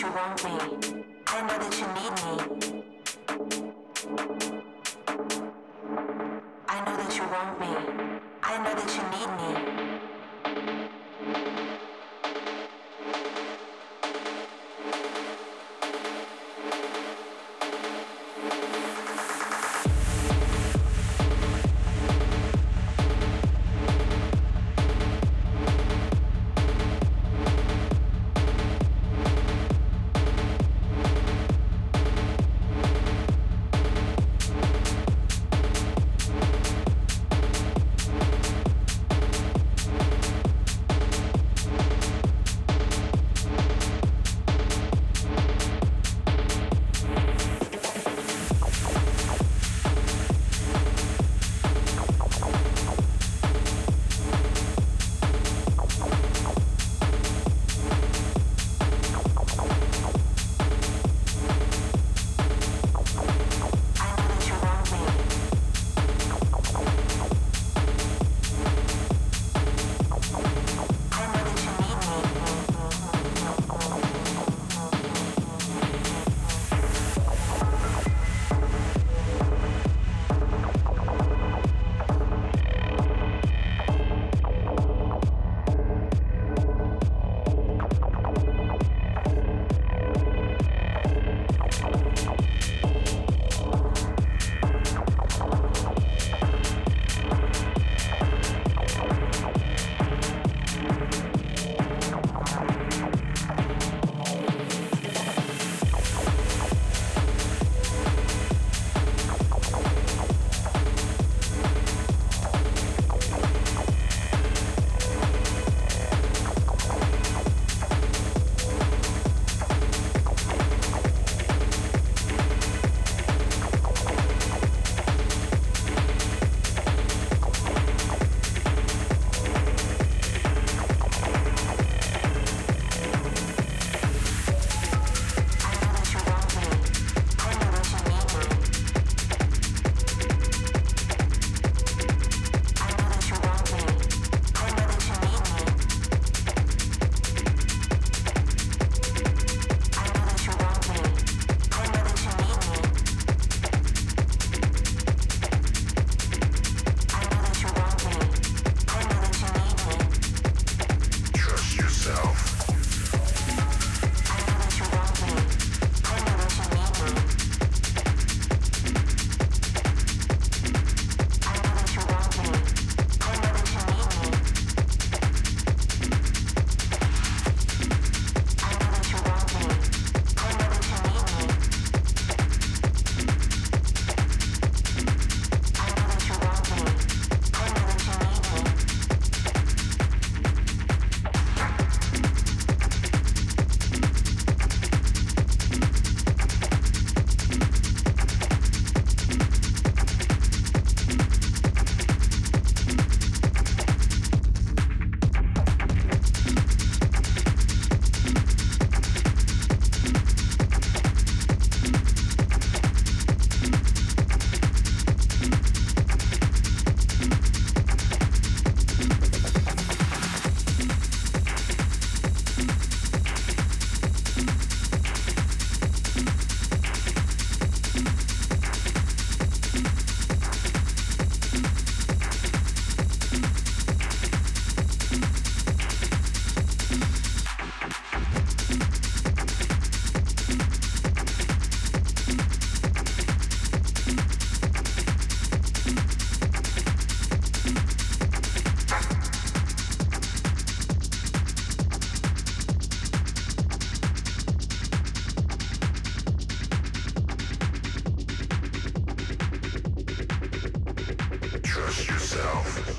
that you want me. I know that you need me. I know that you want me. I know that you yourself.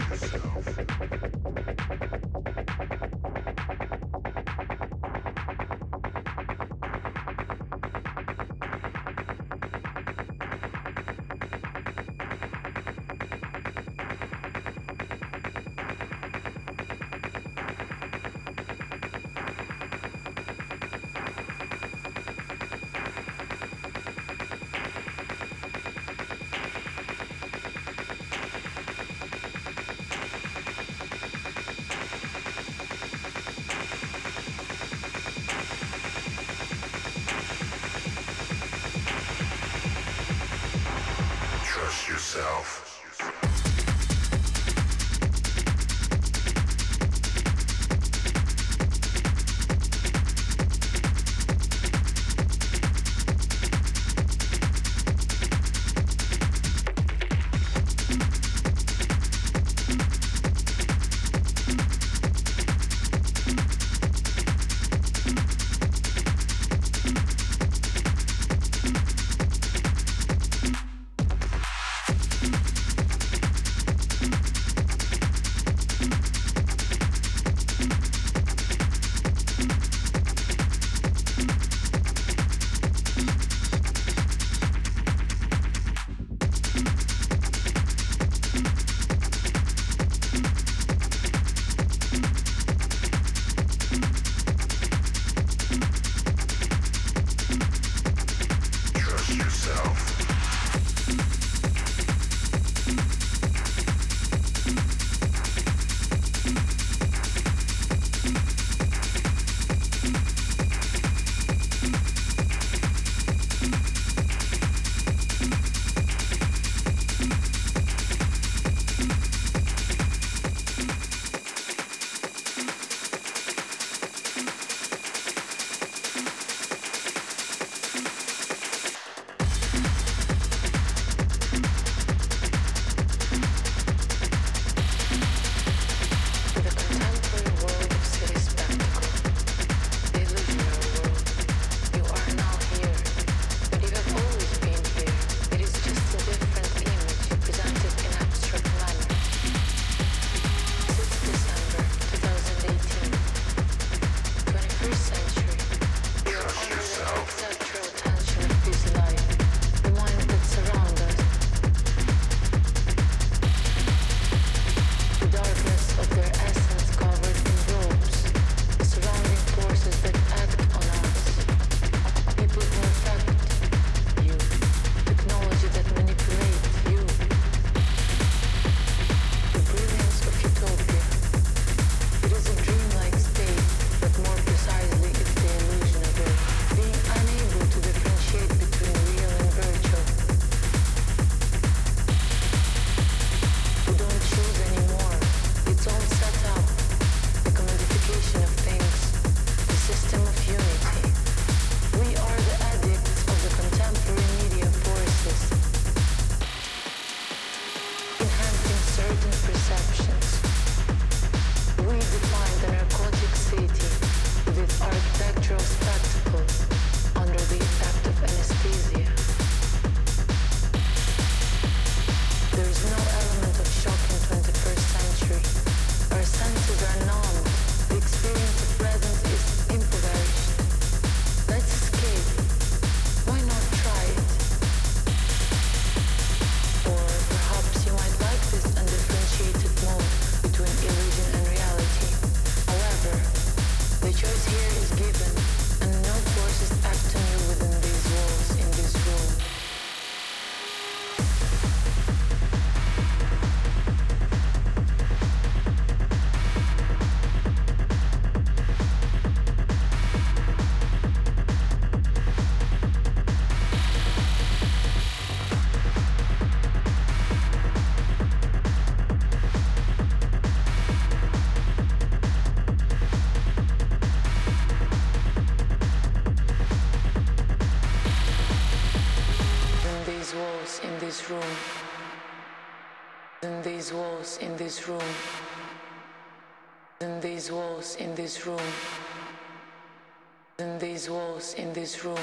In this room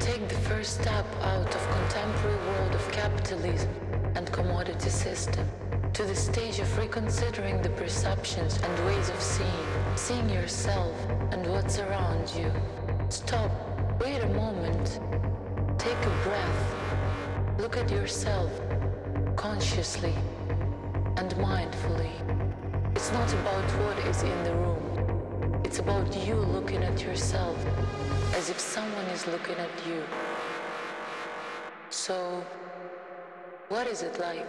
take the first step out of contemporary world of capitalism and commodity system to the stage of reconsidering the perceptions and ways of seeing, seeing yourself and what's around you. Stop, wait a moment, take a breath, look at yourself consciously and mindfully. It's not about what is in the room, it's about you looking at yourself as if someone is looking at you. So, what is it like?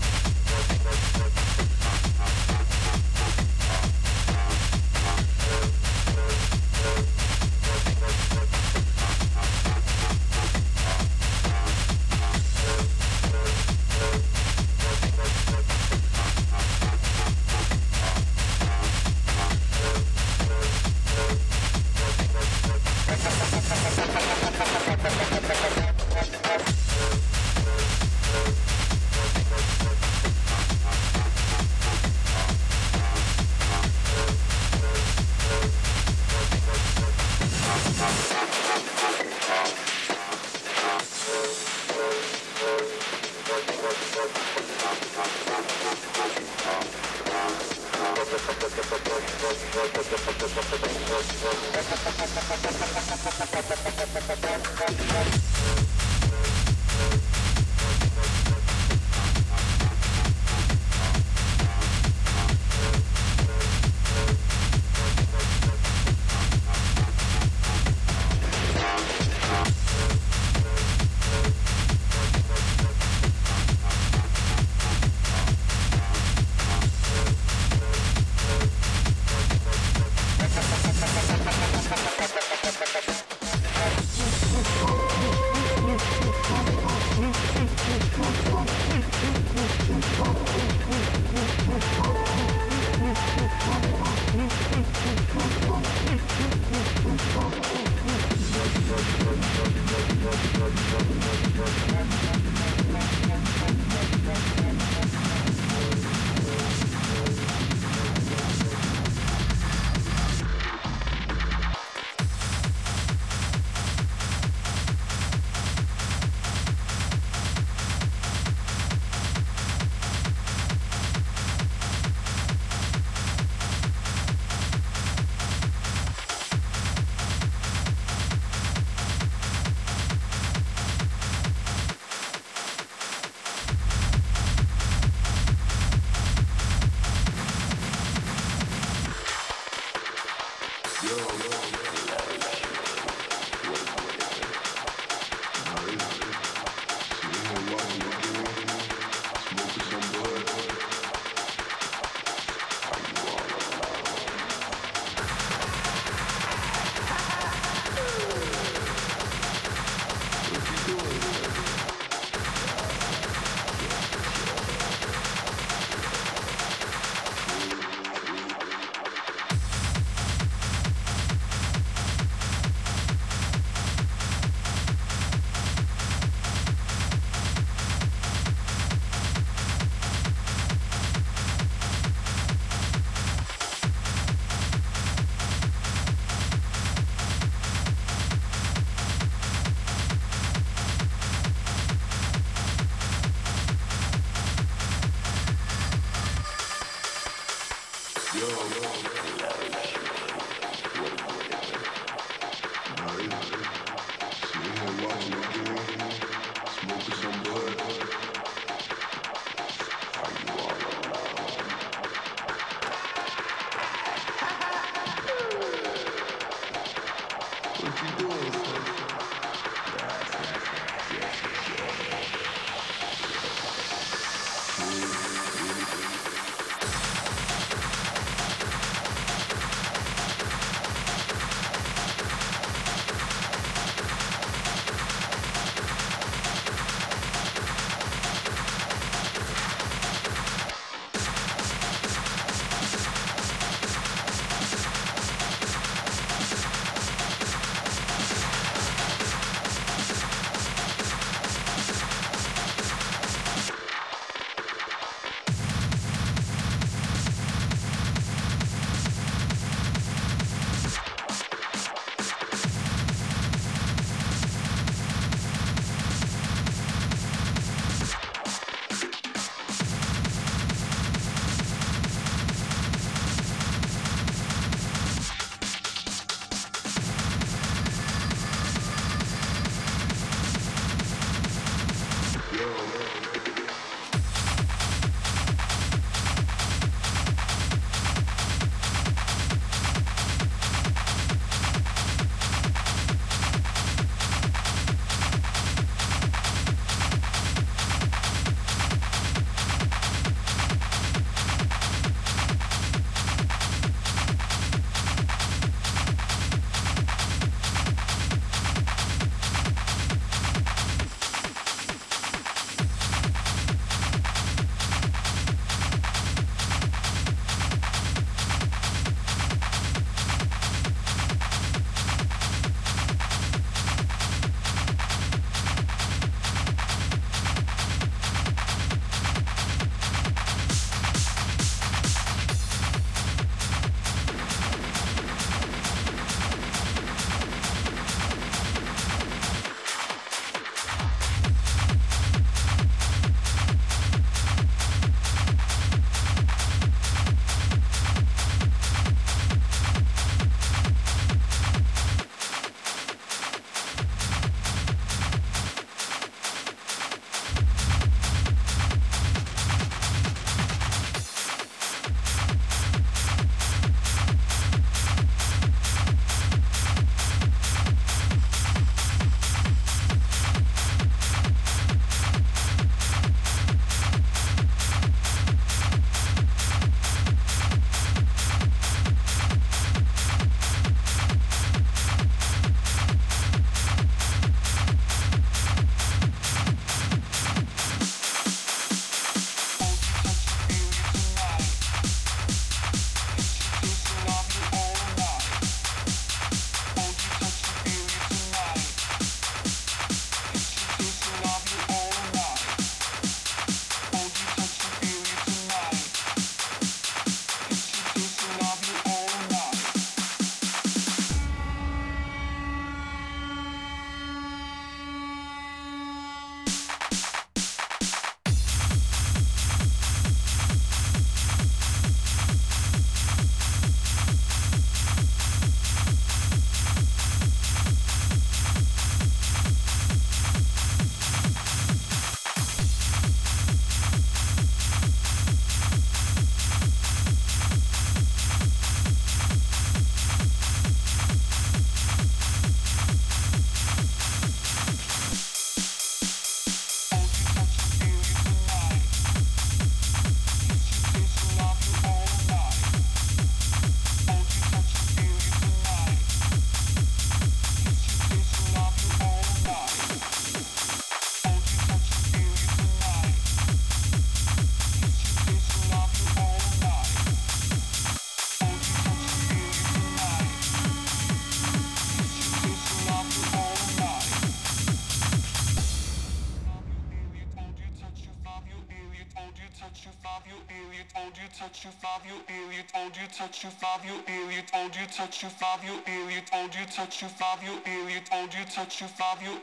five you ill you told you touch you five you ill you told you touch you five you ill you told you touch you five you ill you told you touch you five you.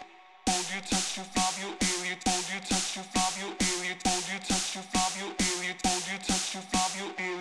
Told you touch you five you ill you told you touch you five you ill you told you touch you five you ill you told you touch you five you ill